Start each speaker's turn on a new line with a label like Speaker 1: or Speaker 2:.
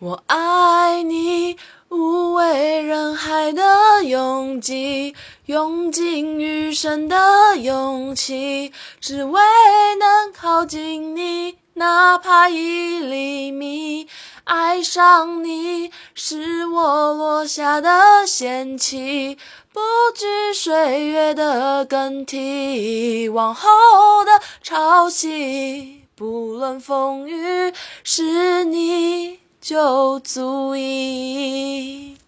Speaker 1: 我爱你，无畏人海的拥挤，用尽余生的勇气，只为能靠近你，哪怕一厘米。爱上你，是我落下的仙棋，不惧岁月的更替，往后的潮汐，不论风雨，是你。就足矣。